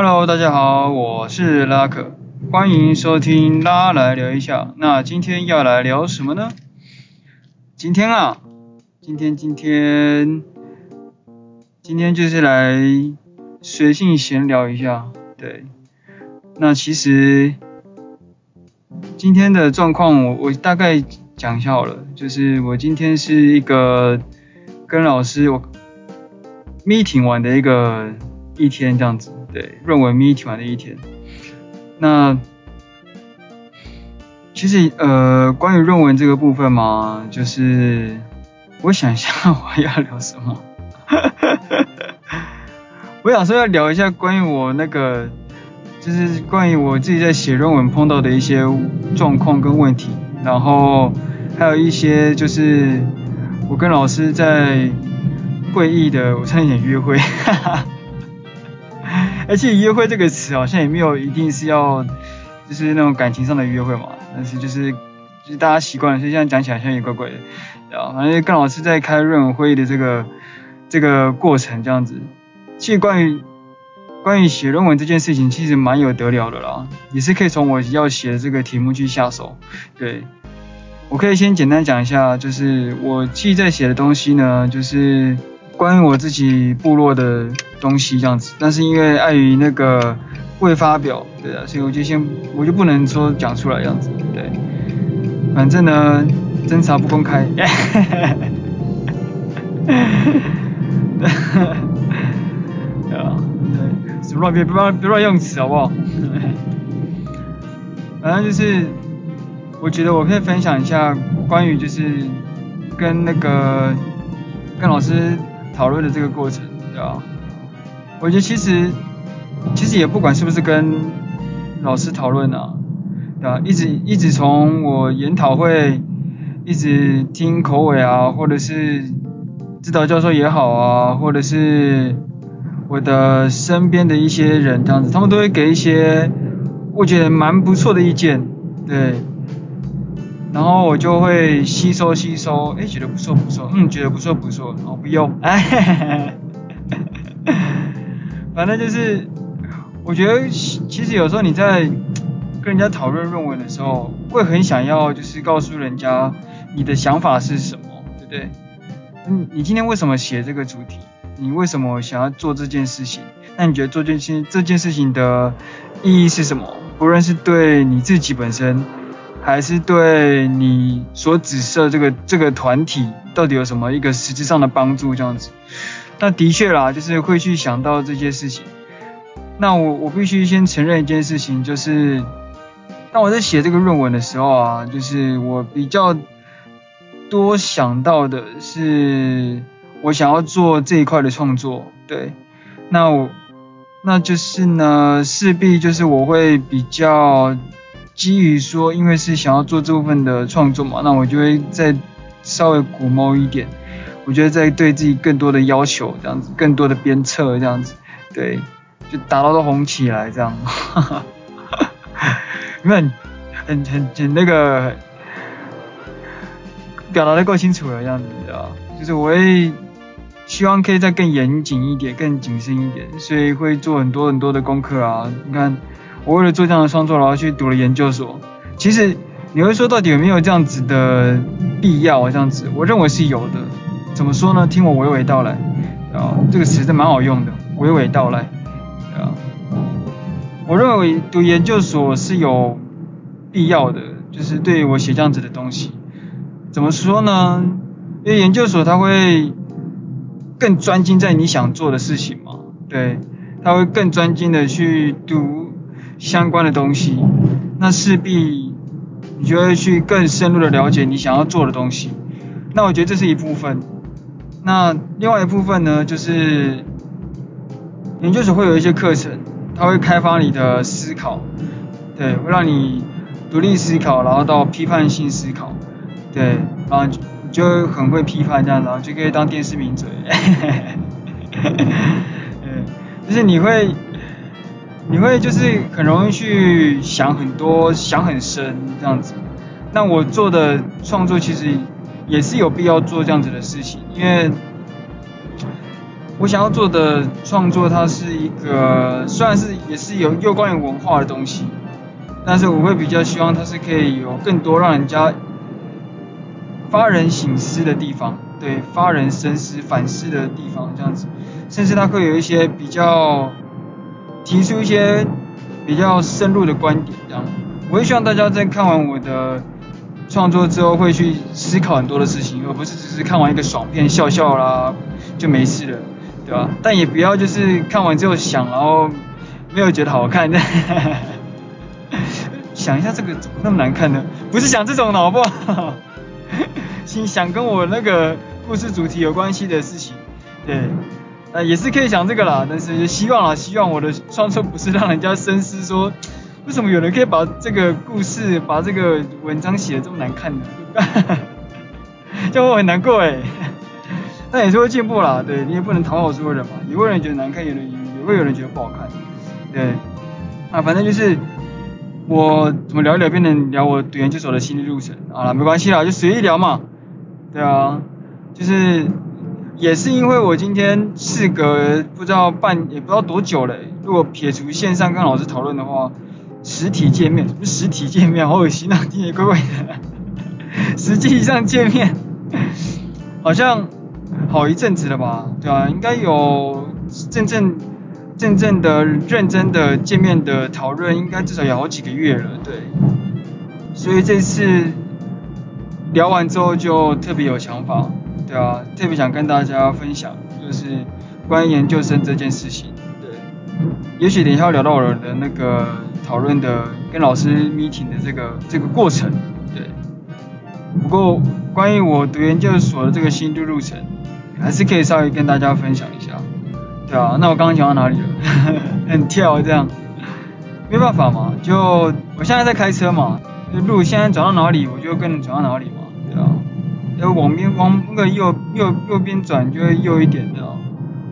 Hello，大家好，我是拉可，欢迎收听拉来聊一下。那今天要来聊什么呢？今天啊，今天今天今天就是来随性闲聊一下。对，那其实今天的状况我我大概讲一下好了，就是我今天是一个跟老师我 meeting 完的一个一天这样子。对，论文 meeting 完的一天。那其实呃，关于论文这个部分嘛，就是我想一下 我要聊什么。我想说要聊一下关于我那个，就是关于我自己在写论文碰到的一些状况跟问题，然后还有一些就是我跟老师在会议的，我差点约会。哈哈。而且约会这个词好像也没有一定是要，就是那种感情上的约会嘛，但是就是就是大家习惯了，所以这样讲起来好像也怪怪的，啊，反正跟老师在开论文会议的这个这个过程这样子，其实关于关于写论文这件事情其实蛮有得聊的啦，也是可以从我要写的这个题目去下手，对，我可以先简单讲一下，就是我其实在写的东西呢，就是。关于我自己部落的东西这样子，但是因为碍于那个未发表，对啊，所以我就先我就不能说讲出来这样子，对，反正呢，侦查不公开，对啊，对，乱别别乱别乱用词好不好？反正就是，我觉得我可以分享一下关于就是跟那个跟老师。讨论的这个过程，对吧？我觉得其实其实也不管是不是跟老师讨论啊，对吧？一直一直从我研讨会一直听口尾啊，或者是指导教授也好啊，或者是我的身边的一些人这样子，他们都会给一些我觉得蛮不错的意见，对。然后我就会吸收吸收，哎，觉得不错不错，嗯，觉得不错不错，然后不用，哎，反正就是，我觉得其实有时候你在跟人家讨论论文的时候，会很想要就是告诉人家你的想法是什么，对不对？嗯，你今天为什么写这个主题？你为什么想要做这件事情？那你觉得做这件这件事情的意义是什么？不论是对你自己本身。还是对你所指涉这个这个团体到底有什么一个实质上的帮助这样子？那的确啦，就是会去想到这些事情。那我我必须先承认一件事情，就是当我在写这个论文的时候啊，就是我比较多想到的是我想要做这一块的创作，对。那我那就是呢，势必就是我会比较。基于说，因为是想要做这部分的创作嘛，那我就会再稍微鼓谋一点，我觉得再对自己更多的要求，这样子，更多的鞭策，这样子，对，就打到都红起来，这样，哈哈，因为很很很很那个表达的够清楚了，这样子，啊，就是我会希望可以再更严谨一点，更谨慎一点，所以会做很多很多的功课啊，你看。我为了做这样的创作，然后去读了研究所。其实你会说，到底有没有这样子的必要？这样子，我认为是有的。怎么说呢？听我娓娓道来。啊，这个词是蛮好用的，娓娓道来。啊，我认为读研究所是有必要的，就是对于我写这样子的东西。怎么说呢？因为研究所它会更专精在你想做的事情嘛。对，它会更专精的去读。相关的东西，那势必你就会去更深入的了解你想要做的东西。那我觉得这是一部分。那另外一部分呢，就是研究所会有一些课程，它会开发你的思考，对，会让你独立思考，然后到批判性思考，对，然后你就很会批判这样，然后就可以当电视名嘴。嗯，就是你会。你会就是很容易去想很多，想很深这样子。那我做的创作其实也是有必要做这样子的事情，因为我想要做的创作，它是一个虽然是也是有有关于文化的东西，但是我会比较希望它是可以有更多让人家发人省思的地方，对，发人深思反思的地方这样子，甚至它会有一些比较提出一些比较深入的观点这样，我会希望大家在看完我的创作之后会去思考很多的事情，而不是只是看完一个爽片笑笑啦就没事了。对吧？但也不要就是看完之后想，然后没有觉得好看，想一下这个怎么那么难看呢？不是想这种的好不好？心想跟我那个故事主题有关系的事情，对，呃也是可以想这个啦，但是希望啊，希望我的创作不是让人家深思说，为什么有人可以把这个故事、把这个文章写得这么难看呢？这样我很难过哎。但也是会进步啦，对，你也不能讨好所有人嘛，也会有人觉得难看，有人也会有人觉得不好看，对，啊，反正就是我怎么聊一聊变成聊我读研究所的心路历程，好了，没关系啦，就随意聊嘛，对啊，就是也是因为我今天事隔不知道半也不知道多久了，如果撇除线上跟老师讨论的话，实体见面，实体见面好恶心啊，听起来怪怪的，实际上见面好像。好一阵子了吧，对啊，应该有真正真正的认真的见面的讨论，应该至少有好几个月了，对。所以这次聊完之后就特别有想法，对啊，特别想跟大家分享，就是关于研究生这件事情，对。也许等一下要聊到我的那个讨论的跟老师 meeting 的这个这个过程，对。不过关于我读研究所的这个心路路程。还是可以稍微跟大家分享一下，对啊，那我刚刚讲到哪里了？很跳这样，没办法嘛，就我现在在开车嘛，路现在转到哪里，我就跟着转到哪里嘛，对啊，要往边往那个右右右边转就会右一点的，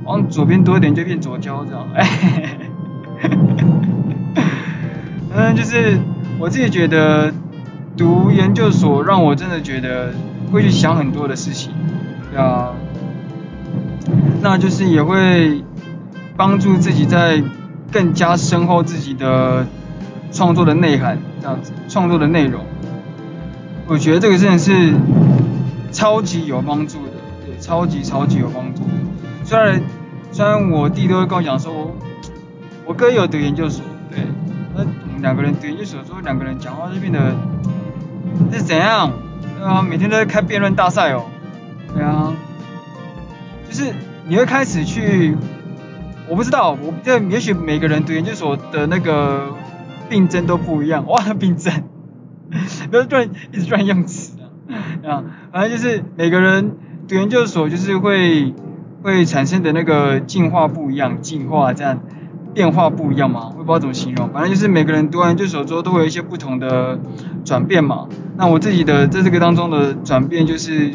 往左边多一点就变左交这样，哎，嗯，就是我自己觉得读研究所让我真的觉得会去想很多的事情，对啊。那就是也会帮助自己在更加深厚自己的创作的内涵，这样子创作的内容，我觉得这个真的是超级有帮助的，对，超级超级有帮助的。虽然虽然我弟都会跟我讲说，我哥有读研究所，对，那两个人读研究所之后，两个人讲话就变得是怎样？对啊，每天都在开辩论大赛哦，对啊，就是。你会开始去，我不知道，我这也许每个人读研究所的那个病症都不一样，哇，病症，不要突然一直乱用词 啊，反正就是每个人读研究所就是会会产生的那个进化不一样，进化这样变化不一样嘛，我也不知道怎么形容，反正就是每个人读完研究所之后都会有一些不同的转变嘛，那我自己的在这个当中的转变就是。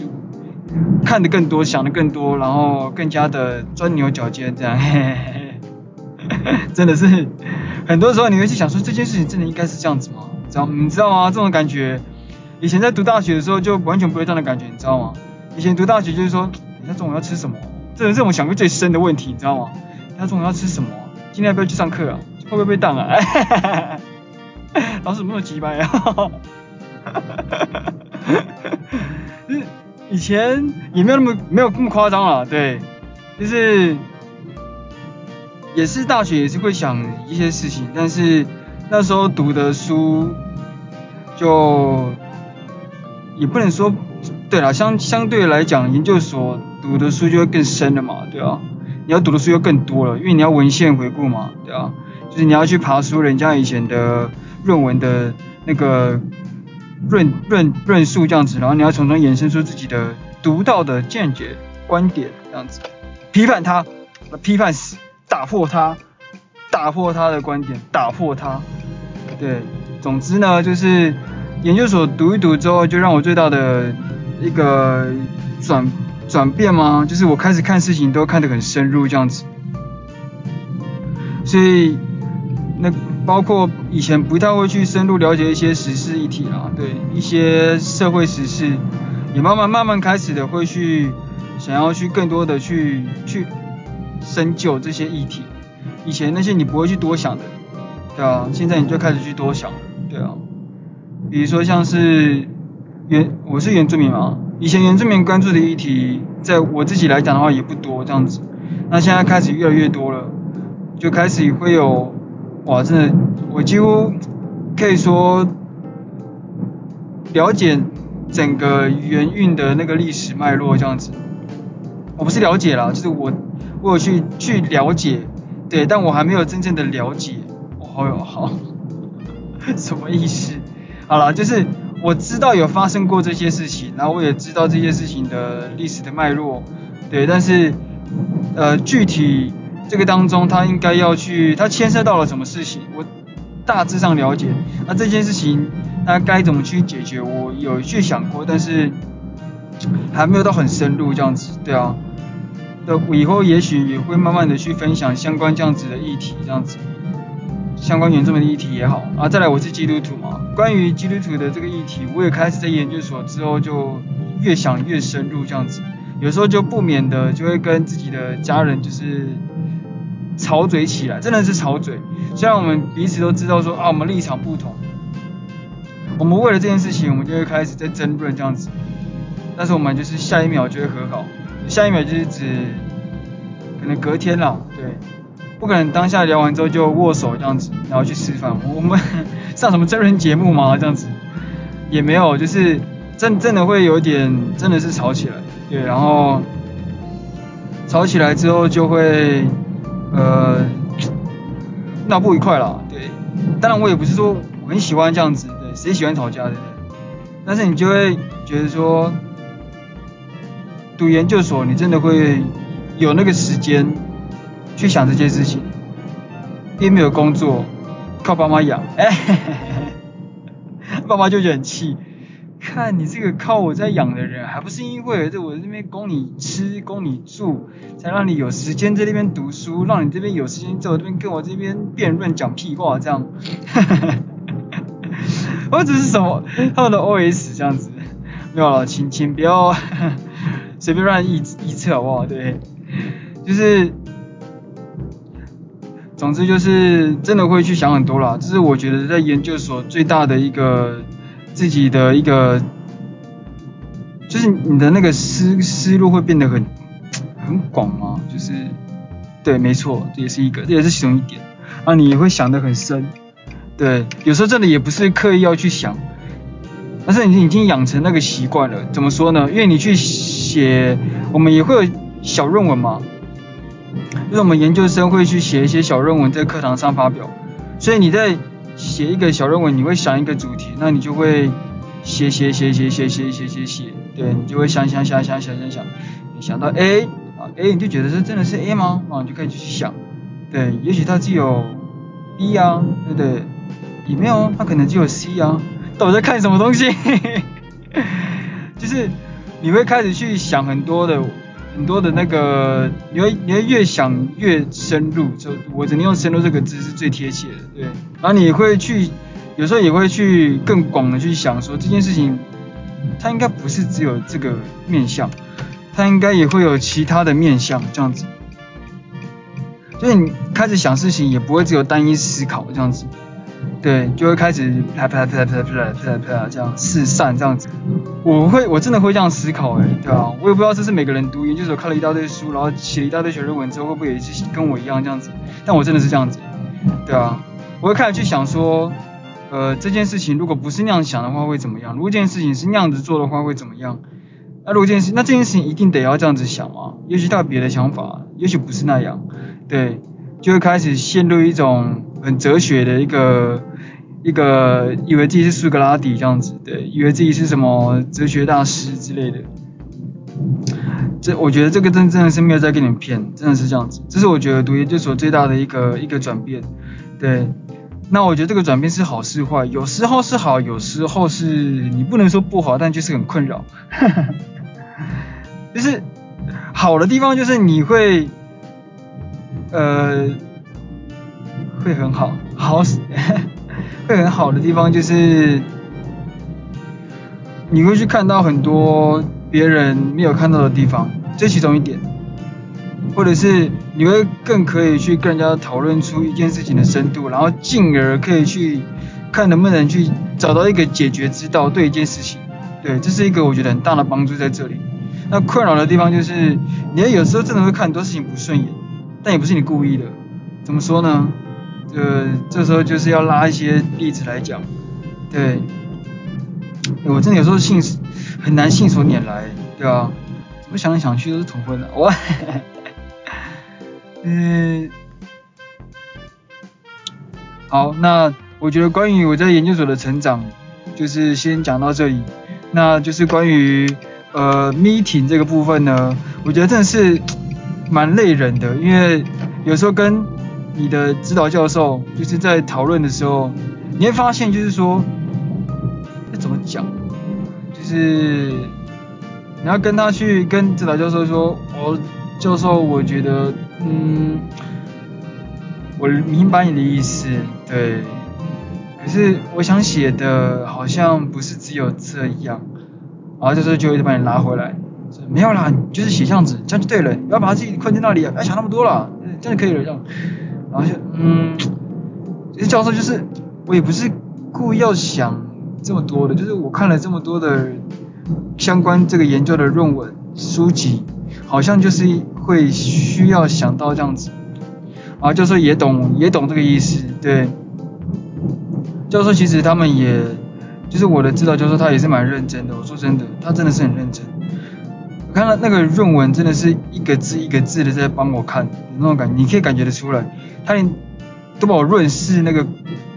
看得更多，想得更多，然后更加的钻牛角尖，这样，嘿嘿嘿，真的是很多时候你会去想说这件事情真的应该是这样子吗？知道你知道吗？这种感觉，以前在读大学的时候就完全不会这样的感觉，你知道吗？以前读大学就是说，等一下中午要吃什么？这是这种想过最深的问题，你知道吗？等一下中午要吃什么？今天要不要去上课啊？会不会被挡啊？老师怎么那么鸡掰啊？就是。以前也没有那么没有那么夸张了，对，就是也是大学也是会想一些事情，但是那时候读的书就也不能说，对了，相相对来讲，研究所读的书就会更深了嘛，对啊，你要读的书又更多了，因为你要文献回顾嘛，对啊，就是你要去爬书人家以前的论文的那个。论论论述这样子，然后你要从中衍生出自己的独到的见解、观点这样子，批判他，批判死，打破他，打破他的观点，打破他。对，总之呢，就是研究所读一读之后，就让我最大的一个转转变吗，就是我开始看事情都看得很深入这样子，所以那。包括以前不太会去深入了解一些时事议题啊，对一些社会时事，也慢慢慢慢开始的会去想要去更多的去去深究这些议题。以前那些你不会去多想的，对啊，现在你就开始去多想，对啊。比如说像是原我是原住民嘛，以前原住民关注的议题，在我自己来讲的话也不多这样子，那现在开始越来越多了，就开始会有哇，真的我几乎可以说了解整个原运的那个历史脉络这样子。我不是了解啦，就是我我有去去了解，对，但我还没有真正的了解。哦哟，好，什么意思？好了，就是我知道有发生过这些事情，然后我也知道这些事情的历史的脉络，对，但是呃具体这个当中他应该要去，他牵涉到了什么事情，我大致上了解。那这件事情那该怎么去解决，我有去想过，但是还没有到很深入这样子，对啊。的以后也许也会慢慢的去分享相关这样子的议题，这样子。相关原住民的议题也好。啊，再来我是基督徒嘛，关于基督徒的这个议题，我也开始在研究所之后就越想越深入这样子，有时候就不免的就会跟自己的家人就是吵嘴起来，真的是吵嘴。虽然我们彼此都知道说啊，我们立场不同，我们为了这件事情，我们就会开始在争论这样子，但是我们就是下一秒就会和好，下一秒就是指可能隔天了，对。不可能当下聊完之后就握手这样子，然后去吃饭。我们 上什么真人节目吗？这样子也没有，就是真真的会有点，真的是吵起来，对，然后吵起来之后就会呃闹不愉快了，对。当然我也不是说我很喜欢这样子，对，谁喜欢吵架的？但是你就会觉得说，读研究所你真的会有那个时间。去想这件事情，因为没有工作，靠爸妈养，哎，爸妈就觉得很气，看你这个靠我在养的人，还不是因为在我这边供你吃、供你住，才让你有时间在那边读书，让你这边有时间在我这边跟我这边辩论讲屁话这样，或者是什么他们的 OS 这样子，没有了，请请不要 随便乱臆臆测好不好？对，就是。总之就是真的会去想很多啦，这是我觉得在研究所最大的一个自己的一个，就是你的那个思思路会变得很很广嘛，就是对，没错，这也是一个，这也是其中一点啊，你也会想得很深，对，有时候真的也不是刻意要去想，但是你已经养成那个习惯了，怎么说呢？因为你去写，我们也会有小论文嘛。因为我们研究生会去写一些小论文在课堂上发表，所以你在写一个小论文，你会想一个主题，那你就会写写写写写写写写写，对，你就会想想想想想想想，你想到 A 啊 A，你就觉得这真的是 A 吗？啊，你就可以去想，对，也许它只有 B 啊，对不对？也没有，它可能只有 C 啊，到底在看什么东西？就是你会开始去想很多的。很多的那个，你会你会越想越深入，就我只能用“深入”这个字是最贴切的，对。然后你会去，有时候也会去更广的去想，说这件事情，它应该不是只有这个面相，它应该也会有其他的面相，这样子。所以你开始想事情，也不会只有单一思考这样子。对就会开始啪啪啪啪啪啪啪啪这样四散这样子。我会我真的会这样思考诶对啊我也不知道这是每个人读研究所看了一大堆书然后写了一大堆学术文之后会不会也是跟我一样这样子但我真的是这样子对啊。我会开始去想说呃这件事情如果不是那样想的话会怎么样？如果这件事情是那样子做的话会怎么样？那如果这件事那这件事情一定得要这样子想啊也许他有别的想法也许不是那样。对。就会开始陷入一种很哲学的一个。一个以为自己是苏格拉底这样子，对，以为自己是什么哲学大师之类的。这我觉得这个真真的是没有在跟你们骗，真的是这样子。这是我觉得读研究所最大的一个一个转变。对，那我觉得这个转变是好是坏，有时候是好，有时候是你不能说不好，但就是很困扰。就是好的地方就是你会，呃，会很好，好。会很好的地方就是，你会去看到很多别人没有看到的地方，这其中一点，或者是你会更可以去跟人家讨论出一件事情的深度，然后进而可以去看能不能去找到一个解决之道对一件事情。对，这是一个我觉得很大的帮助在这里。那困扰的地方就是，你有时候真的会看很多事情不顺眼，但也不是你故意的。怎么说呢？呃，这时候就是要拉一些例子来讲。对，我真的有时候信很难信手拈来，对吧？我想来想去都是同婚的，我，嗯，好，那我觉得关于我在研究所的成长，就是先讲到这里。那就是关于呃 meeting 这个部分呢，我觉得真的是蛮累人的，因为有时候跟你的指导教授就是在讨论的时候，你会发现就是说，要怎么讲，就是你要跟他去跟指导教授说，哦，教授，我觉得嗯，我明白你的意思，对。可是我想写的好像不是只有这样，然后这时候就会把你拉回来，没有啦，就是写这样子，这样就对了，不要把自己困在那里，不要想那么多了，这样就可以了这样，然后就嗯，这教授就是我也不是故意要想这么多的，就是我看了这么多的相关这个研究的论文书籍，好像就是会需要想到这样子，然后教授也懂也懂这个意思，对。教授其实他们也，就是我的指导教授，他也是蛮认真的。我说真的，他真的是很认真。我看到那个论文真的是一个字一个字的在帮我看，那种感觉，你可以感觉得出来，他连都把我润饰那个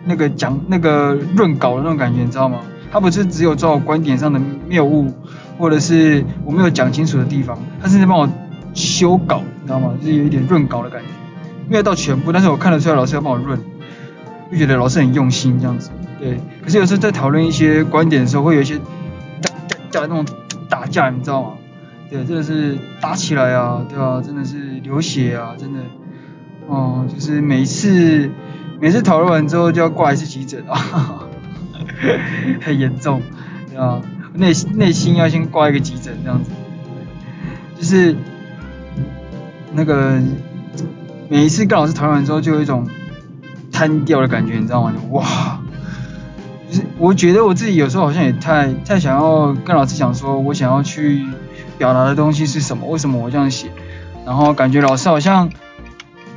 那个讲那个润稿的那种感觉，你知道吗？他不是只有照观点上的谬误，或者是我没有讲清楚的地方，他甚至帮我修稿，你知道吗？就是有一点润稿的感觉，没有到全部，但是我看得出来老师要帮我润。就觉得老师很用心这样子，对。可是有时候在讨论一些观点的时候，会有一些打打打那种打架，你知道吗？对，真的是打起来啊，对吧？真的是流血啊，真的。哦，就是每一次每次讨论完之后就要挂一次急诊啊，很严重，对吧？内内心要先挂一个急诊这样子，就是那个每一次跟老师讨论完之后，就有一种。瘫掉的感觉，你知道吗？哇，就是我觉得我自己有时候好像也太太想要跟老师讲说，我想要去表达的东西是什么？为什么我这样写？然后感觉老师好像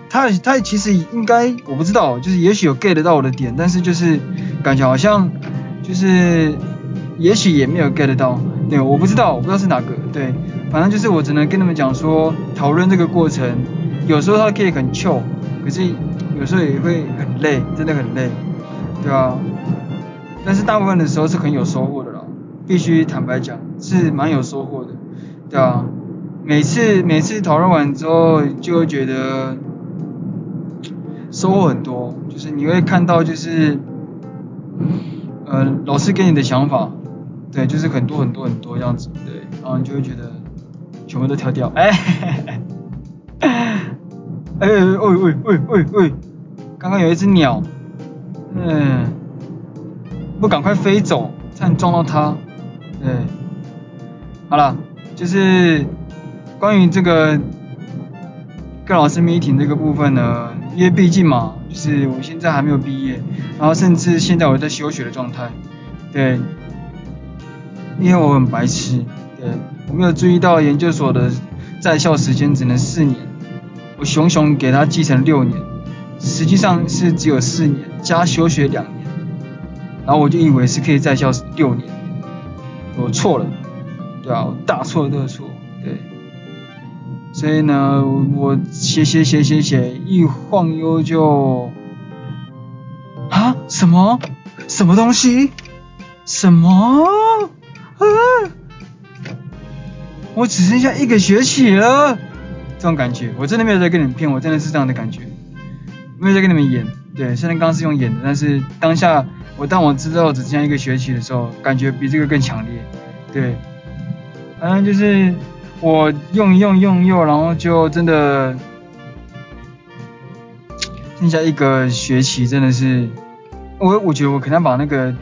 他他其实应该我不知道，就是也许有 get 到我的点，但是就是感觉好像就是也许也没有 get 到，对，我不知道，我不知道是哪个，对，反正就是我只能跟他们讲说，讨论这个过程，有时候他可以很 chill，可是。有时候也会很累，真的很累，对啊。但是大部分的时候是很有收获的，必须坦白讲，是蛮有收获的，对啊。每次每次讨论完之后，就会觉得收获很多，就是你会看到就是，呃，老师给你的想法，对，就是很多很多很多这样子，对，然后你就会觉得全部都跳掉，哎，哎，喂喂喂喂喂。刚刚有一只鸟，嗯，不赶快飞走，差点撞到它。对，好了，就是关于这个跟老师 meeting 这个部分呢，因为毕竟嘛，就是我现在还没有毕业，然后甚至现在我在休学的状态，对，因为我很白痴，对，我没有注意到研究所的在校时间只能四年，我熊熊给他记成六年。实际上是只有四年加休学两年，然后我就以为是可以在校六年，我错了，对啊，我大错特错，对，所以呢，我写写写写写，一晃悠就，啊，什么？什么东西？什么？啊？我只剩下一个学期了，这种感觉，我真的没有在跟你们骗，我真的是这样的感觉。没有在跟你们演，对，虽然刚刚是用演的，但是当下我当我知道只剩下一个学期的时候，感觉比这个更强烈，对，反正就是我用用用用，然后就真的剩下一个学期，真的是我我觉得我可能要把那个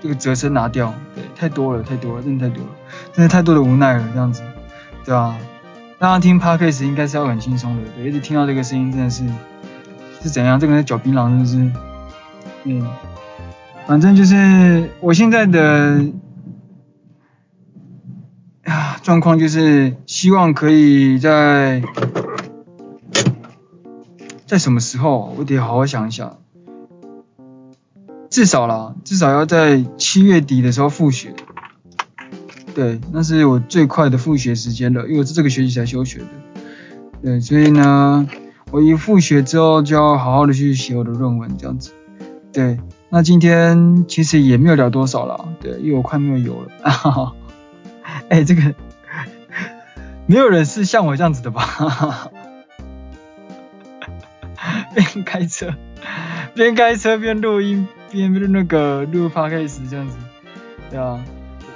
这个折身拿掉，对，太多了太多了，真的太多了，真的太多的无奈了这样子，对啊？大家听 Podcast 应该是要很轻松的，对，一直听到这个声音真的是是怎样？这个人在嚼槟榔真的是？嗯，反正就是我现在的啊状况就是希望可以在在什么时候，我得好好想一想。至少啦，至少要在七月底的时候复学。对，那是我最快的复学时间了，因为我是这个学期才休学的。对，所以呢，我一复学之后就要好好的去写我的论文，这样子。对，那今天其实也没有聊多少了，对，因为我快没有油了。哈哈。哎，这个没有人是像我这样子的吧？哈哈。边开车边开车边录音。边边那个录 podcast 这样子，对啊，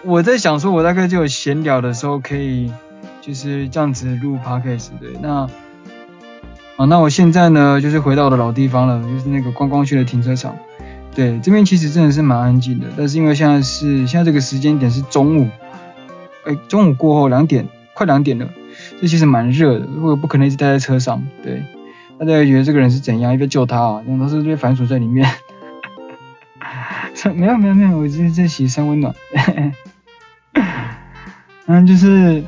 我在想说，我大概就有闲聊的时候可以就是这样子录 podcast，对，那，啊，那我现在呢就是回到我的老地方了，就是那个观光区的停车场，对，这边其实真的是蛮安静的，但是因为现在是现在这个时间点是中午，哎，中午过后两点，快两点了，这其实蛮热的，我不可能一直待在车上，对，大家觉得这个人是怎样，一个救他啊，因为他是被反锁在里面。没有没有没有，我就是在洗三温暖。嗯，就是，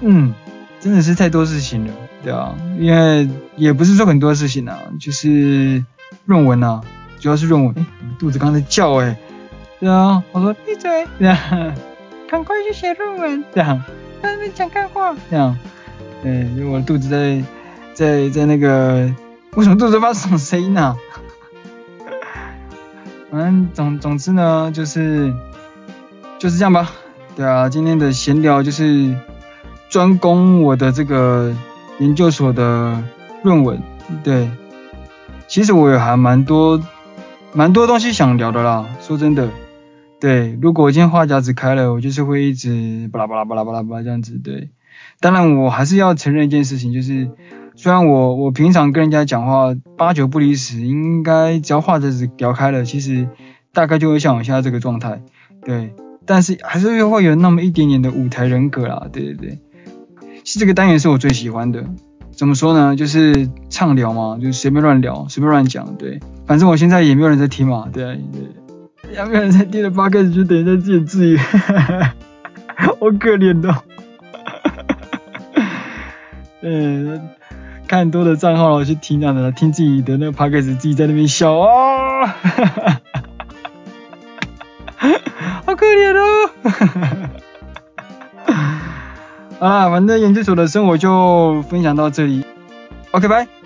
嗯，真的是太多事情了，对啊，因为也不是说很多事情啊，就是论文啊，主要是论文。哎，肚子刚才叫哎，对啊，我说闭嘴，这样，赶快去写论文，这样，在那边讲干话，这样，对，因为我的肚子在在在那个，为什么肚子发什么声音啊？反正总总之呢，就是就是这样吧。对啊，今天的闲聊就是专攻我的这个研究所的论文。对，其实我也还蛮多蛮多东西想聊的啦。说真的，对，如果今天话匣子开了，我就是会一直巴拉巴拉巴拉巴拉巴拉这样子。对，当然我还是要承认一件事情，就是。虽然我我平常跟人家讲话八九不离十，应该只要话匣子聊开了，其实大概就会像我现在这个状态，对，但是还是会有那么一点点的舞台人格啦，对对对，是这个单元是我最喜欢的，怎么说呢，就是畅聊嘛，就是随便乱聊，随便乱讲，对，反正我现在也没有人在听嘛，对。对，也没有人在听的八开始就等于在自言自语，好可怜的，嗯。看多的账号了，去听这样的，听自己的那个 podcast 自己在那边笑啊，好可怜哦，好了，反正研究所的生活就分享到这里，OK，拜。